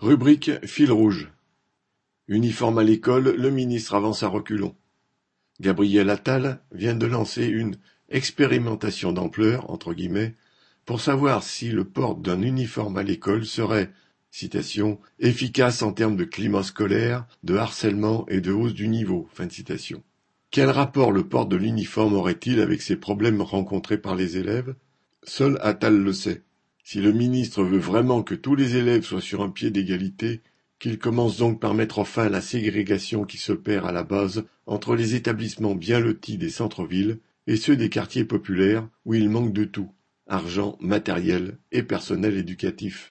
Rubrique fil rouge. Uniforme à l'école, le ministre avance à reculons. Gabriel Attal vient de lancer une expérimentation d'ampleur entre guillemets pour savoir si le port d'un uniforme à l'école serait citation, efficace en termes de climat scolaire, de harcèlement et de hausse du niveau. Fin de citation. Quel rapport le port de l'uniforme aurait-il avec ces problèmes rencontrés par les élèves? Seul Attal le sait. Si le ministre veut vraiment que tous les élèves soient sur un pied d'égalité, qu'il commence donc par mettre fin à la ségrégation qui s'opère à la base entre les établissements bien lotis des centres-villes et ceux des quartiers populaires où il manque de tout argent, matériel et personnel éducatif.